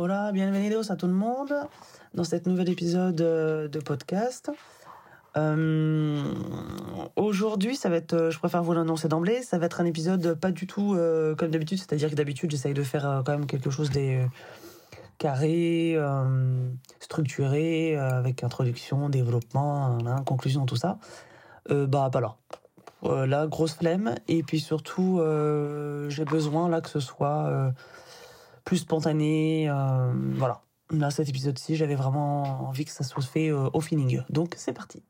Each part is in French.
Hola, bienvenidos à tout le monde dans cet nouvel épisode euh, de podcast. Euh, Aujourd'hui, ça va être, euh, je préfère vous l'annoncer d'emblée, ça va être un épisode pas du tout comme d'habitude, c'est-à-dire que d'habitude j'essaye de faire quand même quelque chose des carré, structuré, avec introduction, développement, hein, conclusion, tout ça. Bah pas là. Là, grosse flemme, et puis surtout, j'ai besoin là que ce soit plus spontané, euh, voilà. Là, cet épisode-ci, j'avais vraiment envie que ça soit fait euh, au feeling. Donc, c'est parti.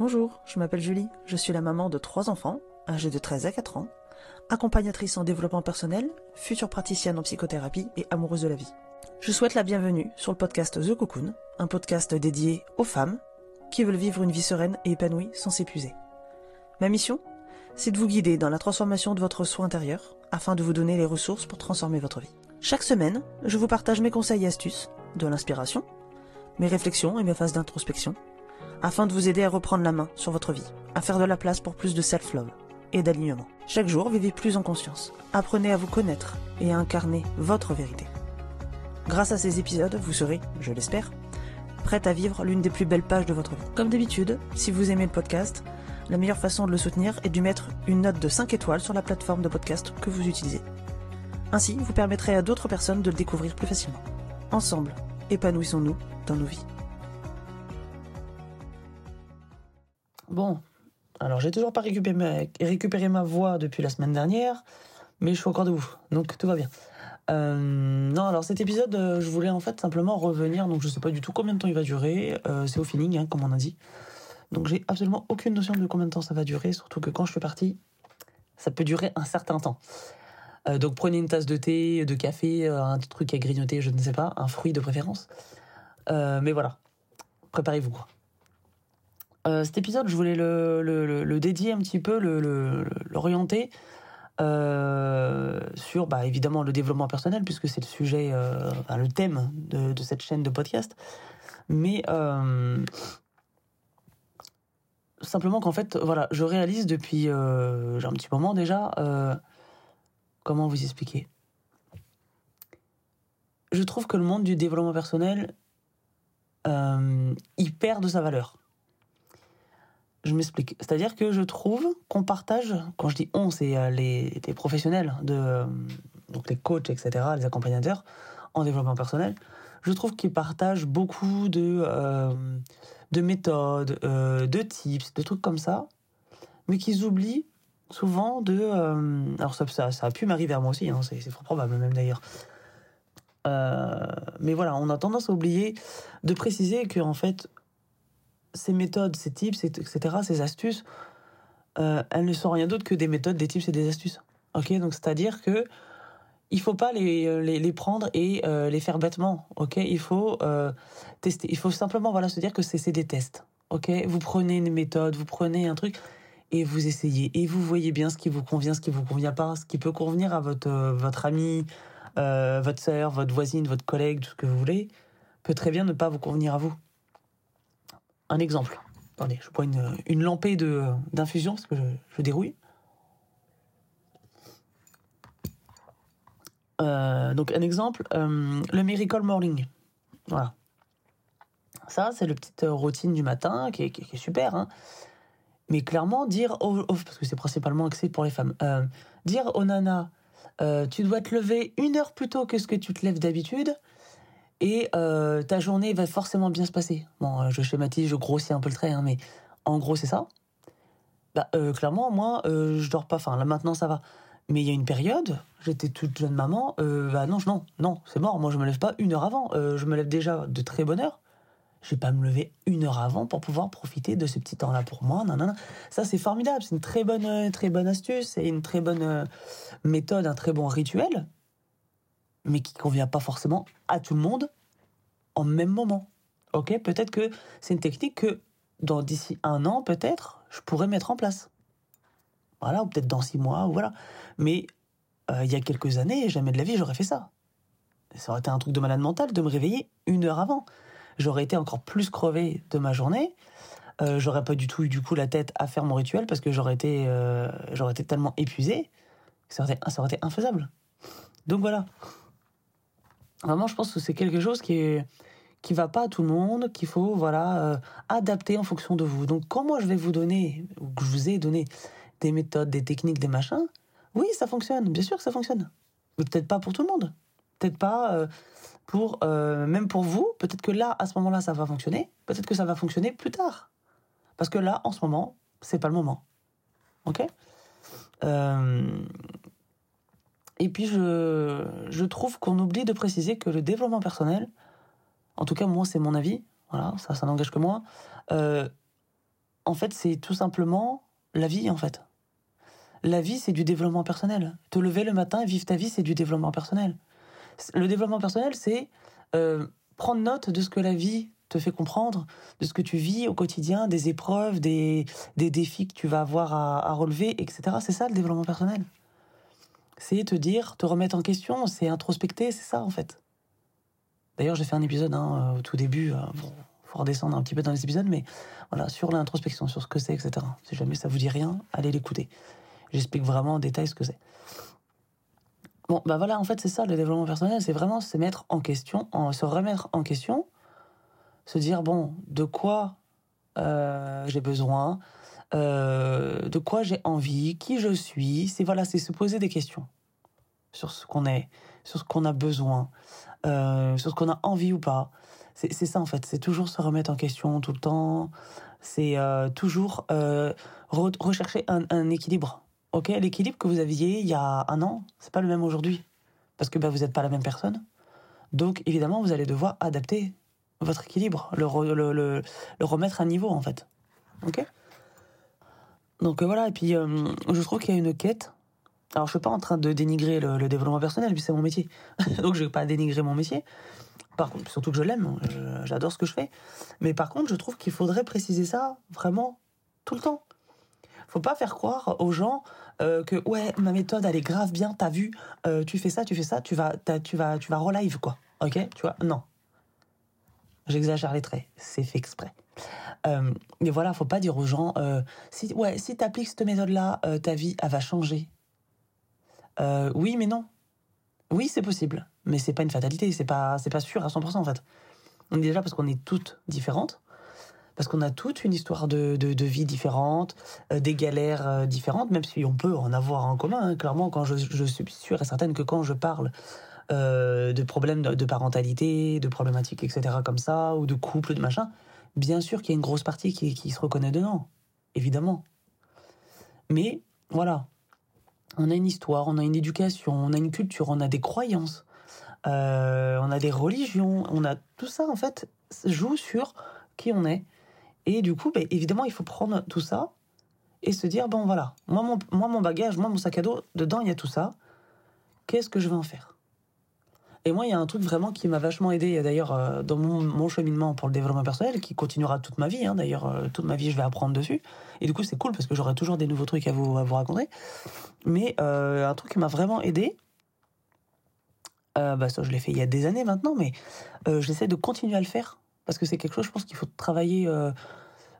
Bonjour, je m'appelle Julie, je suis la maman de trois enfants, âgés de 13 à 4 ans, accompagnatrice en développement personnel, future praticienne en psychothérapie et amoureuse de la vie. Je souhaite la bienvenue sur le podcast The Cocoon, un podcast dédié aux femmes qui veulent vivre une vie sereine et épanouie sans s'épuiser. Ma mission C'est de vous guider dans la transformation de votre soi intérieur afin de vous donner les ressources pour transformer votre vie. Chaque semaine, je vous partage mes conseils et astuces, de l'inspiration, mes réflexions et mes phases d'introspection, afin de vous aider à reprendre la main sur votre vie, à faire de la place pour plus de self-love et d'alignement. Chaque jour, vivez plus en conscience. Apprenez à vous connaître et à incarner votre vérité. Grâce à ces épisodes, vous serez, je l'espère, prête à vivre l'une des plus belles pages de votre vie. Comme d'habitude, si vous aimez le podcast, la meilleure façon de le soutenir est de mettre une note de 5 étoiles sur la plateforme de podcast que vous utilisez. Ainsi, vous permettrez à d'autres personnes de le découvrir plus facilement. Ensemble, épanouissons-nous dans nos vies. Bon, alors j'ai toujours pas récupéré ma, voix depuis la semaine dernière, mais je suis encore debout, donc tout va bien. Euh, non, alors cet épisode, euh, je voulais en fait simplement revenir, donc je sais pas du tout combien de temps il va durer, euh, c'est au feeling, hein, comme on a dit. Donc j'ai absolument aucune notion de combien de temps ça va durer, surtout que quand je fais partie, ça peut durer un certain temps. Euh, donc prenez une tasse de thé, de café, euh, un truc à grignoter, je ne sais pas, un fruit de préférence. Euh, mais voilà, préparez-vous cet épisode, je voulais le, dédier un petit peu, l'orienter sur bah, évidemment le développement personnel, puisque c'est le sujet, le thème de, cette chaîne de podcast. Mais simplement qu'en fait, voilà, je réalise depuis euh, un petit moment déjà, comment vous expliquer? Je trouve que le monde du développement personnel, euh, il perd de sa valeur. Je m'explique. C'est-à-dire que je trouve qu'on partage, quand je dis on, c'est euh, les, professionnels, de, euh, donc les coachs, etc., les accompagnateurs en développement personnel, je trouve qu'ils partagent beaucoup de, euh, de méthodes, de tips, de trucs comme ça, mais qu'ils oublient souvent de... euh, alors ça, ça, a pu m'arriver à moi aussi, hein, c'est fort probable même d'ailleurs. Euh, mais voilà, on a tendance à oublier de préciser que en fait, ces méthodes, ces tips, etc., ces astuces, euh, elles ne sont rien d'autre que des méthodes, des tips et des astuces. Ok, donc c'est-à-dire que il faut pas les, les, prendre et les faire bêtement. Ok, il faut tester. Il faut simplement voilà se dire que c'est des tests. Ok, vous prenez une méthode, vous prenez un truc et vous essayez et vous voyez bien ce qui vous convient, ce qui vous convient pas, ce qui peut convenir à votre euh, votre ami, euh, votre sœur, votre voisine, votre collègue, tout ce que vous voulez, peut très bien ne pas vous convenir à vous. Un exemple. Attendez, je bois une, une lampée de, d'infusion parce que je, je dérouille. Euh, donc un exemple, euh, le Miracle Morning. Voilà. Ça, c'est le petite euh, routine du matin qui est- qui est super. hein. Mais clairement, dire, aux- aux- parce que c'est principalement axé pour les femmes, euh, dire aux nanas, euh, tu dois te lever une heure plus tôt que ce que tu te lèves d'habitude et euh, ta journée va forcément bien se passer. Bon, je schématise, je grossis un peu le trait, hein, mais en gros, c'est ça. Bah, clairement, moi, je dors pas. Enfin, là maintenant, ça va. Mais il y a une période, j'étais toute jeune maman. Bah non, non, non, c'est mort. Moi, je me lève pas une heure avant. Je me lève déjà de très bonne heure. Je vais pas me lever une heure avant pour pouvoir profiter de ce petit temps-là pour moi. Non. Ça, c'est formidable. C'est une très bonne, euh, très bonne astuce. C'est une très bonne euh, méthode, un très bon rituel, mais qui convient pas forcément à tout le monde en même moment. Ok, peut-être que c'est une technique que dans d'ici un an, peut-être, je pourrais mettre en place. Voilà, ou peut-être dans six mois, voilà. Mais euh, il y a quelques années, jamais de la vie, j'aurais fait ça. Ça aurait été un truc de malade mental de me réveiller une heure avant. J'aurais été encore plus crevé de ma journée. Euh, j'aurais pas du tout eu du coup la tête à faire mon rituel parce que j'aurais été, euh, été tellement épuisé que ça aurait, été, ça aurait été infaisable. Donc voilà. Vraiment, je pense que c'est quelque chose qui est qui va pas à tout le monde, qu'il faut voilà euh, adapter en fonction de vous. Donc quand moi je vais vous donner, ou que je vous ai donné des méthodes, des techniques, des machins, oui, ça fonctionne, bien sûr que ça fonctionne. Mais peut-être pas pour tout le monde. Peut-être pas pour euh, même pour vous. Peut-être que là, à ce moment-là, ça va fonctionner. Peut-être que ça va fonctionner plus tard. Parce que là, en ce moment, c'est pas le moment. Ok? Et puis je, je trouve qu'on oublie de préciser que le développement personnel, en tout cas, moi, c'est mon avis. Voilà, ça, ça n'engage que moi. Euh, en fait, c'est tout simplement la vie, en fait. La vie, c'est du développement personnel. Te lever le matin et vivre ta vie, c'est du développement personnel. Le développement personnel, c'est euh, prendre note de ce que la vie te fait comprendre, de ce que tu vis au quotidien, des épreuves, des, défis que tu vas avoir à, relever, etc. C'est ça le développement personnel. C'est te dire, te remettre en question, c'est introspecter, c'est ça en fait. D'ailleurs, j'ai fait un épisode hein, au tout début. Euh, bon, faut redescendre un petit peu dans les épisodes, mais voilà, sur l'introspection, sur ce que c'est, etc. Si jamais ça vous dit rien, allez l'écouter. J'explique vraiment en détail ce que c'est. Bon, bah voilà, en fait, c'est ça le développement personnel, c'est vraiment se mettre en question, se remettre en question, se dire bon, de quoi euh, j'ai besoin, euh, de quoi j'ai envie, qui je suis. C'est voilà, c'est se poser des questions sur ce qu'on est, sur ce qu'on a besoin, euh, sur ce qu'on a envie ou pas. C'est ça en fait, c'est toujours se remettre en question tout le temps, c'est toujours rechercher un, équilibre. Ok, l'équilibre que vous aviez il y a un an, c'est pas le même aujourd'hui, parce que bah, vous n'êtes pas la même personne. Donc évidemment, vous allez devoir adapter votre équilibre, le, remettre à niveau en fait. Ok? Donc voilà, et puis je trouve qu'il y a une quête alors, je suis pas en train de dénigrer le, développement personnel, puis c'est mon métier. Donc, je vais pas dénigrer mon métier. Par contre, surtout que je l'aime, j'adore ce que je fais. Mais par contre, je trouve qu'il faudrait préciser ça vraiment tout le temps. Faut pas faire croire aux gens euh, que ouais, ma méthode elle est grave bien. T'as vu, euh, tu fais ça, tu fais ça, tu vas, tu vas, tu vas relive quoi. Ok, tu vois? Non, j'exagère les traits, c'est fait exprès. Euh, mais voilà, faut pas dire aux gens si ouais, si t'appliques cette méthode là, ta vie elle va changer. Oui, mais non. Oui, c'est possible, mais c'est pas une fatalité, c'est pas, c'est pas sûr à 100% en fait. Déjà parce qu'on est toutes différentes, parce qu'on a toutes une histoire de, de, vie différente, euh, des galères euh, différentes, même si on peut en avoir en commun. Hein. Clairement, quand je, suis sûre et certaine que quand je parle de problèmes de, parentalité, de problématiques, etc., comme ça, ou de couple, de machin, bien sûr qu'il y a une grosse partie qui, se reconnaît dedans, évidemment. Mais voilà, on a une histoire, on a une éducation, on a une culture, on a des croyances, euh, on a des religions, on a tout ça en fait joue sur qui on est. Et du coup, ben, évidemment, il faut prendre tout ça et se dire bon voilà, moi mon, moi mon bagage, moi mon sac à dos, dedans il y a tout ça. Qu'est-ce que je vais en faire? Et moi, il y a un truc vraiment qui m'a vachement aidé d'ailleurs euh, dans mon, cheminement pour le développement personnel, qui continuera toute ma vie. Hein, d'ailleurs, euh, toute ma vie, je vais apprendre dessus. Et du coup, c'est cool parce que j'aurai toujours des nouveaux trucs à vous, vous raconter. Mais euh, un truc qui m'a vraiment aidé, bah ça je l'ai fait il y a des années maintenant, mais j'essaie de continuer à le faire parce que c'est quelque chose, je pense qu'il faut travailler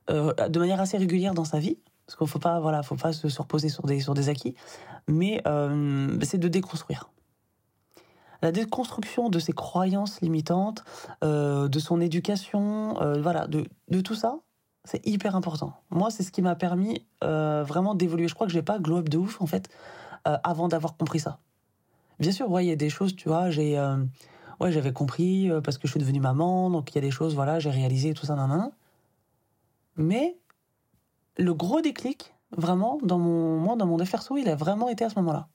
de manière assez régulière dans sa vie. Parce qu'il faut voilà, faut pas se, reposer sur des, sur des acquis, mais c'est de déconstruire. La déconstruction de ses croyances limitantes, de son éducation, voilà, de, de tout ça, c'est hyper important. Moi, c'est ce qui m'a permis euh, vraiment d'évoluer. Je crois que j'ai pas glow up de ouf, en fait, euh, avant d'avoir compris ça. Bien sûr, il y a des choses, tu vois, j'ai, euh, ouais, j'avais compris parce que je suis devenue maman, donc il y a des choses, voilà, j'ai réalisé tout ça, nan, Mais le gros déclic, vraiment, dans mon, moi, dans mon il a vraiment été à ce moment-là.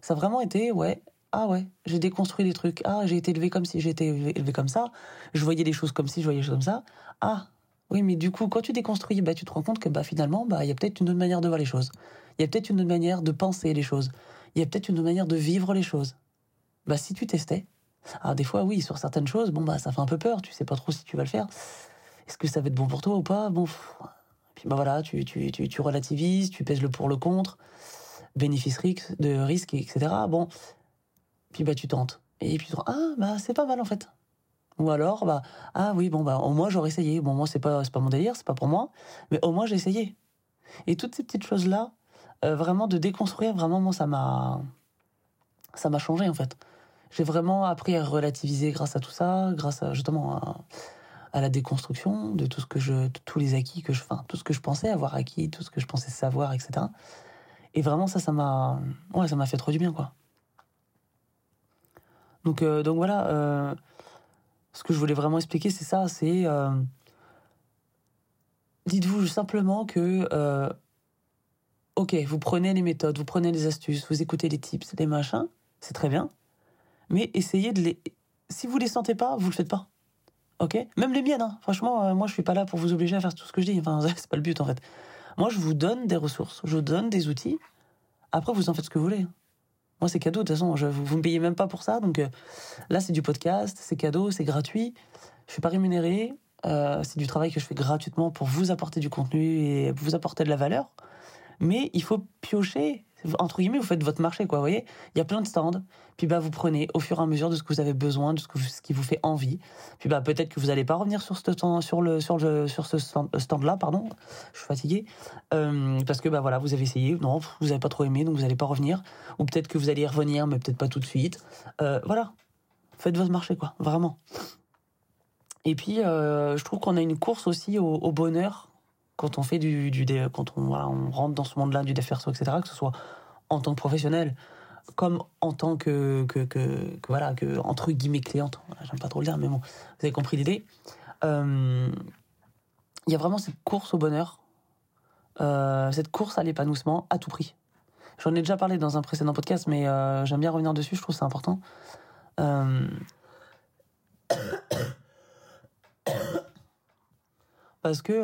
Ça a vraiment été, ouais, ah ouais, j'ai déconstruit des trucs. Ah, j'ai été élevé comme si, j'ai été élevé comme ça. Je voyais des choses comme si, je voyais des choses comme ça. Ah, oui, mais du coup, quand tu déconstruis, bah, tu te rends compte que bah, finalement, bah, il y a peut-être une autre manière de voir les choses. Il y a peut-être une autre manière de penser les choses. Il y a peut-être une autre manière de vivre les choses. Bah, si tu testais. Alors, des fois, oui, sur certaines choses, bon, bah, ça fait un peu peur. Tu sais pas trop si tu vas le faire. Est-ce que ça va être bon pour toi ou pas? Bon, puis bah voilà, tu, tu, tu, relativises, tu pèses le pour, le contre, bénéfice, de risque, etc. Bon, puis bah, tu tentes. Et puis tu te ah, bah, c'est pas mal en fait. Ou alors, bah, ah oui, bon, bah, au moins j'aurais essayé. Bon, moi, c'est pas, pas mon délire, c'est pas pour moi, mais au moins j'ai essayé. Et toutes ces petites choses-là, euh, vraiment de déconstruire, vraiment, moi, ça m'a, ça m'a changé, en fait. J'ai vraiment appris à relativiser grâce à tout ça, grâce justement à, la déconstruction de tout ce que je, tous les acquis que je, enfin, tout ce que je pensais avoir acquis, tout ce que je pensais savoir, etc. Et vraiment, ça, ça m'a, ouais, ça m'a fait trop du bien, quoi. Donc, euh, donc voilà, euh, ce que je voulais vraiment expliquer, c'est ça, c'est euh, dites-vous simplement que ok, vous prenez les méthodes, vous prenez les astuces, vous écoutez les tips, les machins, c'est très bien, mais essayez de les, si vous les sentez pas, vous le faites pas. Ok? Même les miennes, hein. franchement, moi je suis pas là pour vous obliger à faire tout ce que je dis. Enfin, c'est pas le but en fait. Moi, je vous donne des ressources, je vous donne des outils. Après, vous en faites ce que vous voulez. Moi, c'est cadeau. De toute façon, je, vous, ne me payez même pas pour ça. Donc euh, là, c'est du podcast, c'est cadeau, c'est gratuit. Je suis pas rémunéré. Euh, c'est du travail que je fais gratuitement pour vous apporter du contenu et vous apporter de la valeur. Mais il faut piocher entre guillemets, vous faites votre marché, quoi. Vous voyez, il y a plein de stands. Puis bah, vous prenez au fur et à mesure de ce que vous avez besoin, de ce, que ce qui vous fait envie. Puis bah, peut-être que vous n'allez pas revenir sur ce ce stand-là, pardon. Je suis fatigué euh, parce que bah voilà, vous avez essayé, non, vous n'avez pas trop aimé, donc vous n'allez pas revenir. Ou peut-être que vous allez y revenir, mais peut-être pas tout de suite. Euh, voilà, faites votre marché, quoi, vraiment. Et puis, euh, je trouve qu'on a une course aussi au, au bonheur quand on fait du, du quand on, voilà, on rentre dans ce monde-là du DFRSO, etc., que ce soit en tant que professionnel, comme en tant que, que, que, voilà, que entre guillemets cliente, j'aime pas trop le dire, mais bon, vous avez compris l'idée. Euh, il y a vraiment cette course au bonheur, euh, cette course à l'épanouissement à tout prix. J'en ai déjà parlé dans un précédent podcast, mais euh, j'aime bien revenir dessus, je trouve c'est important. Parce que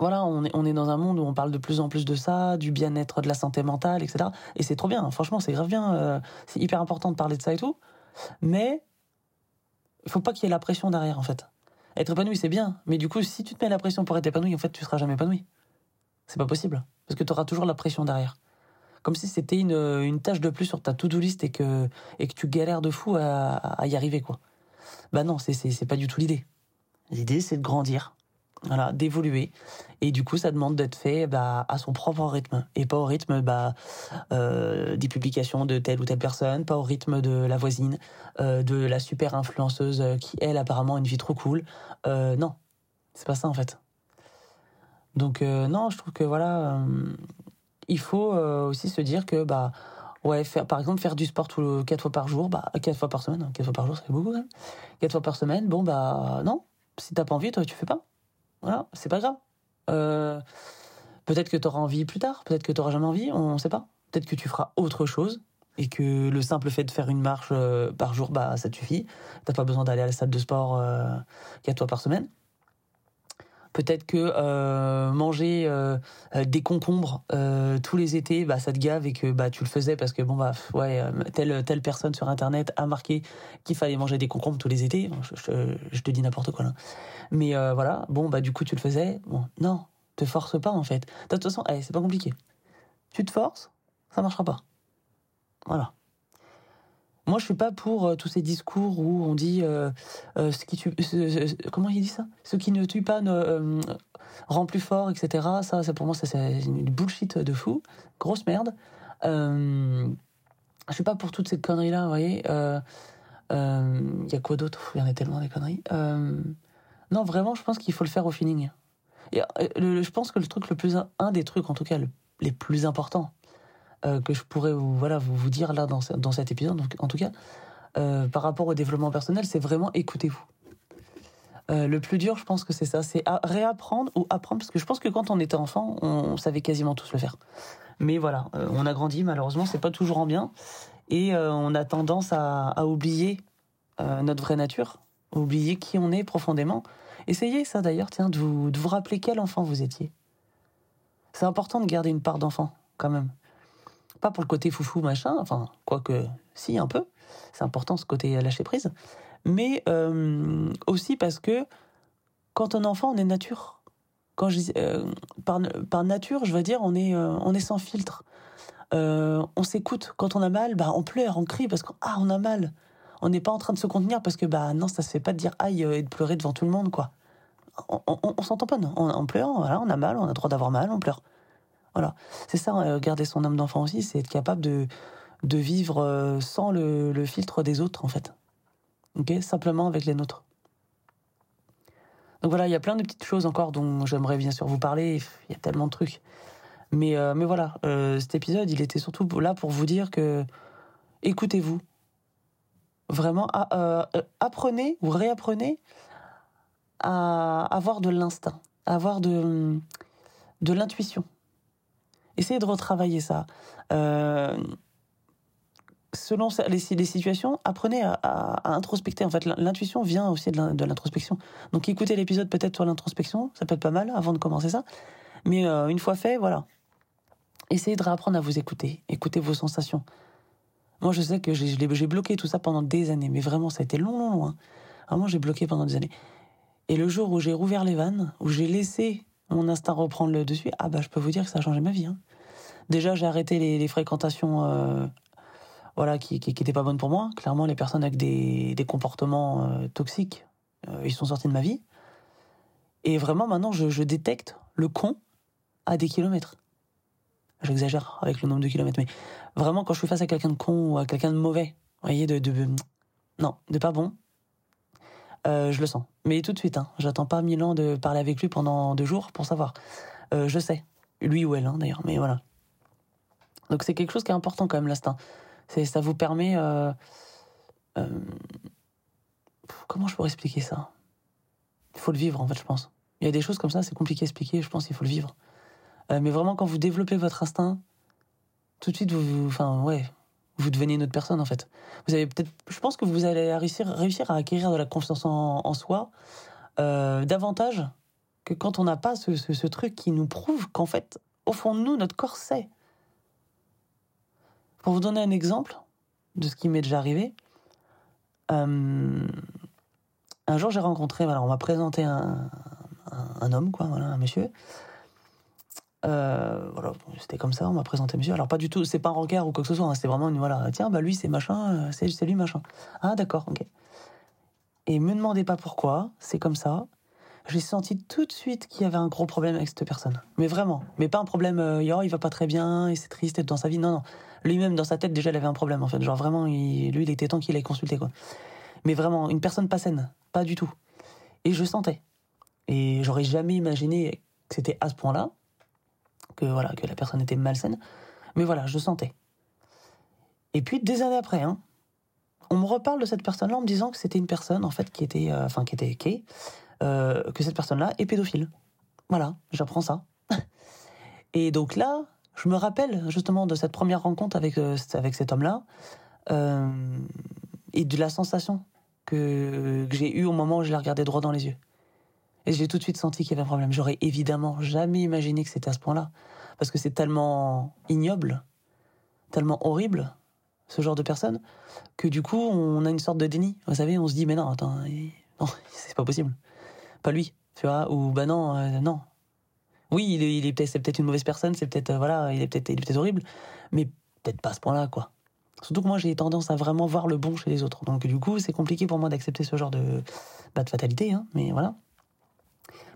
voilà, on est, on est dans un monde où on parle de plus en plus de ça, du bien-être, de la santé mentale, etc. Et c'est trop bien, franchement, c'est grave bien. Euh, c'est hyper important de parler de ça et tout. Mais il faut pas qu'il y ait la pression derrière, en fait. Être épanoui, c'est bien. Mais du coup, si tu te mets la pression pour être épanoui, en fait, tu seras jamais épanoui. C'est pas possible. Parce que tu auras toujours la pression derrière. Comme si c'était une, une tâche de plus sur ta to-do list et que, et que tu galères de fou à, y arriver, quoi. Bah non, c'est pas du tout l'idée. L'idée, c'est de grandir, voilà, d'évoluer. Et du coup, ça demande d'être fait bah, à son propre rythme et pas au rythme bah, euh, des publications de telle ou telle personne, pas au rythme de la voisine, euh, de la super influenceuse qui elle apparemment a une vie trop cool. Euh, non, c'est pas ça en fait. Donc non, je trouve que voilà, il faut aussi se dire que bah ouais, faire, par exemple faire du sport tout, quatre fois par jour, bah quatre fois par semaine, hein, quatre fois par jour, c'est beaucoup quand même. Quatre fois par semaine, bon bah non, si t'as pas envie, toi tu fais pas. Voilà, c'est pas grave. Euh, peut-être que tu auras envie plus tard, peut-être que tu n'auras jamais envie, on ne sait pas. Peut-être que tu feras autre chose et que le simple fait de faire une marche euh, par jour, bah, ça te suffit. T'as pas besoin d'aller à la salle de sport euh, quatre fois par semaine. Peut-être que manger des concombres tous les étés, bah, ça te gave et que bah, tu le faisais parce que bon bah ouais, telle telle personne sur internet a marqué qu'il fallait manger des concombres tous les étés. Je, te dis n'importe quoi là. Mais euh, voilà, bon, bah du coup, tu le faisais. Bon, non, te force pas en fait. De toute façon, allez, c'est pas compliqué. Tu te forces, ça marchera pas. Voilà. Moi, je suis pas pour euh, tous ces discours où on dit euh, ce qui tue, comment il dit ça? Ce qui ne tue pas ne, rend plus fort, etc. Ça, c'est pour moi, ça c'est une bullshit de fou, grosse merde. je suis pas pour toutes ces conneries là, vous voyez. Il y a quoi d'autre? Il y en a tellement des conneries. Non, vraiment, je pense qu'il faut le faire au feeling. Euh, je pense que le truc le plus, un des trucs en tout cas les plus importants euh, que je pourrais vous, voilà, vous, vous dire là dans, dans cet épisode, donc, en tout cas, euh, par rapport au développement personnel, c'est vraiment écoutez-vous. le plus dur, je pense que c'est ça, c'est réapprendre ou apprendre, parce que je pense que quand on était enfant, on, savait quasiment tous le faire. Mais voilà, on a grandi, malheureusement, c'est pas toujours en bien, et on a tendance à, à oublier notre vraie nature, oublier qui on est profondément, Essayez ça d'ailleurs, tiens, de vous, de vous rappeler quel enfant vous étiez. C'est important de garder une part d'enfant, quand même. Pas pour le côté foufou, machin, enfin, quoique, si, un peu. C'est important ce côté lâcher prise. Mais euh, aussi parce que quand on est enfant, on est nature. Quand je, euh, par, nature, je veux dire, on est, euh, on est sans filtre. on s'écoute. Quand on a mal, bah, on pleure, on crie parce qu'on ah, on a mal on n'est pas en train de se contenir parce que bah non, ça se fait pas de dire aïe euh, et de pleurer devant tout le monde quoi. On, on, s'entend pas, non. On, pleure, voilà, on a mal, on a le droit d'avoir mal, on pleure. Voilà, c'est ça, euh, garder son âme d'enfant aussi, c'est être capable de de vivre euh, sans le, le filtre des autres, en fait. Ok? Simplement avec les nôtres. Donc voilà, il y a plein de petites choses encore dont j'aimerais bien sûr vous parler. Il y a tellement de trucs. Mais, euh, mais voilà, cet épisode, il était surtout là pour vous dire que écoutez-vous. Vraiment, apprenez ou réapprenez à avoir de l'instinct, à avoir de, de l'intuition. Essayez de retravailler ça. Euh, selon les, situations, apprenez à, introspecter. En fait, l'intuition vient aussi de l'in- de l'introspection. Donc écoutez l'épisode peut-être sur l'introspection, ça peut être pas mal avant de commencer ça. Mais euh, une fois fait, voilà. Essayez de réapprendre à vous écouter, écoutez vos sensations. Moi, je sais que j'ai bloqué tout ça pendant des années, mais vraiment, ça a été long, long, long. hein. Vraiment, j'ai bloqué pendant des années. Et le jour où j'ai rouvert les vannes, où j'ai laissé mon instinct reprendre le dessus, ah bah, je peux vous dire que ça a changé ma vie. hein. Déjà, j'ai arrêté les, fréquentations euh, voilà, qui qui, qui pas bonnes pour moi. Clairement, les personnes avec des, des comportements euh, toxiques, euh, ils sont sortis de ma vie. Et vraiment, maintenant, je, je détecte le con à des kilomètres. J'exagère avec le nombre de kilomètres, mais vraiment, quand je suis face à quelqu'un de con ou à quelqu'un de mauvais, vous voyez, de, de non, de pas bon, euh, je le sens. Mais tout de suite, hein, j'attends pas mille ans de parler avec lui pendant deux jours pour savoir. Euh, je sais, lui ou elle, hein, d'ailleurs, mais voilà. Donc c'est quelque chose qui est important quand même, l'instinct. Ça vous permet. euh, comment je pourrais expliquer ça? Il faut le vivre, en fait, je pense. Il y a des choses comme ça, c'est compliqué à expliquer, je pense qu'il faut le vivre. Mais vraiment, quand vous développez votre instinct, tout de suite, vous- enfin, ouais, vous devenez une autre personne, en fait. Vous avez peut-être, je pense que vous allez réussir, à acquérir de la confiance en, soi euh, davantage que quand on n'a pas ce, truc qui nous prouve qu'en fait, au fond de nous, notre corps sait. Pour vous donner un exemple de ce qui m'est déjà arrivé, euh, un jour j'ai rencontré, voilà, on m'a présenté un, un, un homme, quoi, voilà, un monsieur. Euh, voilà, c'était comme ça, on m'a présenté monsieur. Alors pas du tout, c'est pas un regard ou quoi que ce soit, hein, c'était vraiment une voilà, tiens, bah lui c'est machin, euh, c'est lui machin. Ah d'accord, ok. Et me demandez pas pourquoi, c'est comme ça. J'ai senti tout de suite qu'il y avait un gros problème avec cette personne. Mais vraiment, mais pas un problème, euh, il va pas très bien, et c'est triste dans sa vie. Non, non. Lui-même, dans sa tête, déjà, il avait un problème, en fait. Genre, vraiment, il- lui, il était temps qu'il ait consulté, quoi. Mais vraiment, une personne pas saine. Pas du tout. Et je sentais. Et j'aurais jamais imaginé que c'était à ce point-là. Que, voilà, que la personne était malsaine. Mais voilà, je sentais. Et puis, des années après, hein, on me reparle de cette personne-là en me disant que c'était une personne, en fait, qui était, euh, enfin, qui était gay, euh, que cette personne-là est pédophile. Voilà, j'apprends ça. Et donc là, je me rappelle justement de cette première rencontre avec, euh, cet homme-là euh, et de la sensation que, que j'ai eue au moment où je l'ai regardé droit dans les yeux. Et j'ai tout de suite senti qu'il y avait un problème. J'aurais évidemment jamais imaginé que c'était à ce point-là. Parce que c'est tellement ignoble, tellement horrible, ce genre de personne, que du coup, on a une sorte de déni. Vous savez, on se dit, mais non, attends, non, c'est pas possible. Pas lui, tu vois, ou bah non, euh, non. Oui, il est, peut-être, c'est peut-être une mauvaise personne, c'est peut-être, euh, voilà, il est peut-être, il est peut-être horrible, mais peut-être pas à ce point-là, quoi. Surtout que moi, j'ai tendance à vraiment voir le bon chez les autres. Donc, du coup, c'est compliqué pour moi d'accepter ce genre de, bah, de fatalité, hein, mais voilà.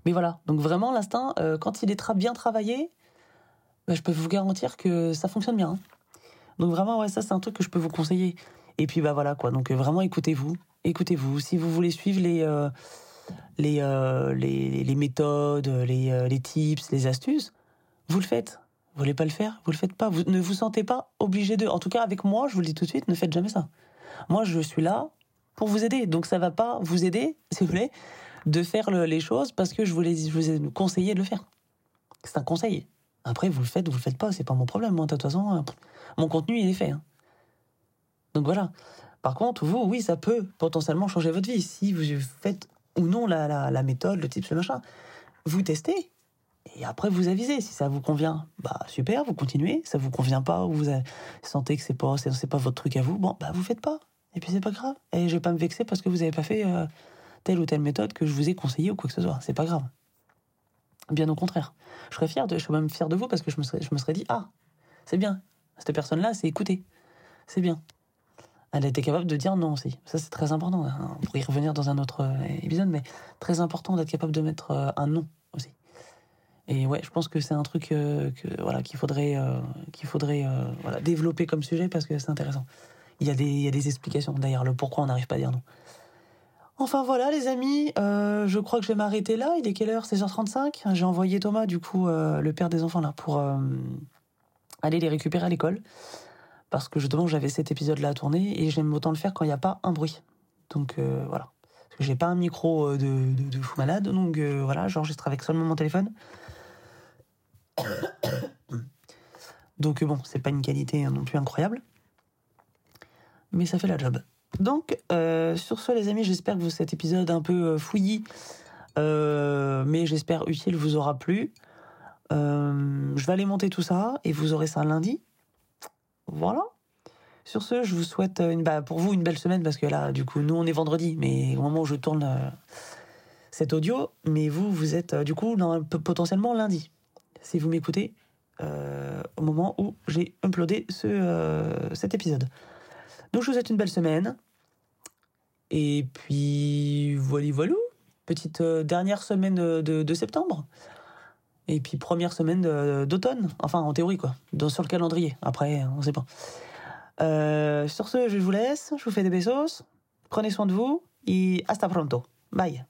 Mais voilà, donc vraiment, l'instinct, euh, quand il est tra- bien travaillé, bah, je peux vous garantir que ça fonctionne bien. hein. Donc vraiment, ouais, ça, c'est un truc que je peux vous conseiller. Et puis, bah voilà, quoi. Donc, euh, vraiment, écoutez-vous. Écoutez-vous. Si vous voulez suivre les, euh, les, les, méthodes, les, les tips, les astuces, vous le faites. Vous voulez pas le faire, vous le faites pas. Vous ne vous sentez pas obligé de. En tout cas, avec moi, je vous le dis tout de suite, ne faites jamais ça. Moi, je suis là pour vous aider. Donc, ça va pas vous aider, si vous voulez, de faire le- les choses parce que je vous, les, je vous ai conseillé de le faire. C'est un conseil. Après, vous le faites, vous le faites pas, c'est pas mon problème. Moi, de toute façon, euh, mon contenu, il est fait. hein. Donc voilà. Par contre, vous, oui, ça peut potentiellement changer votre vie. Si vous faites ou non la, la, méthode, le type, le machin, vous testez. Et après, vous avisez. Si ça vous convient, bah super, vous continuez. Ça vous convient pas, ou vous sentez que c'est pas, c'est pas votre truc à vous, bon, bah vous faites pas. Et puis c'est pas grave. Et je vais pas me vexer parce que vous avez pas fait euh, telle ou telle méthode que je vous ai conseillé ou quoi que ce soit. C'est pas grave. Bien au contraire. Je serais fier de, je serais même fier de vous parce que je me serais, je me serais dit, ah, c'est bien. Cette personne-là, c'est écouter. C'est bien. Elle a été capable de dire non aussi. Ça, c'est très important. On pourrait y revenir dans un autre euh, épisode, mais très important d'être capable de mettre euh, un non aussi. Et ouais, je pense que c'est un truc euh, que, voilà, qu'il faudrait, qu'il faudrait voilà, développer comme sujet parce que c'est intéressant. Il y, a des, il y a des explications d'ailleurs, le pourquoi on n'arrive pas à dire non. Enfin voilà les amis, euh, je crois que je vais m'arrêter là. Il est quelle heure? 16h35 J'ai envoyé Thomas, du coup, euh, le père des enfants, là, pour euh, aller les récupérer à l'école. Parce que justement, j'avais cet épisode-là à tourner et j'aime autant le faire quand il n'y a pas un bruit. Donc voilà. Parce que j'ai pas un micro de, fou malade, donc voilà, j'enregistre avec seulement mon téléphone. Donc bon, c'est pas une qualité euh, non plus incroyable. Mais ça fait la job. Donc, euh, sur ce, les amis, j'espère que cet épisode un peu euh, fouillis, euh, mais j'espère utile, vous aura plu. Je vais aller monter tout ça et vous aurez ça lundi. Voilà. Sur ce, je vous souhaite une, bah, pour vous une belle semaine parce que là, du coup, nous on est vendredi, mais au moment où je tourne cet audio, mais vous, vous êtes du coup potentiellement lundi, si vous m'écoutez au moment où j'ai uploadé ce, cet épisode. Donc je vous souhaite une belle semaine. Et puis voilà, voilà. Petite euh, dernière semaine de, septembre. Et puis première semaine d'automne. Enfin, en théorie, quoi. Sur le calendrier. Après, on sait pas. Euh, sur ce, je vous laisse. Je vous fais des besos. Prenez soin de vous. Et hasta pronto. Bye.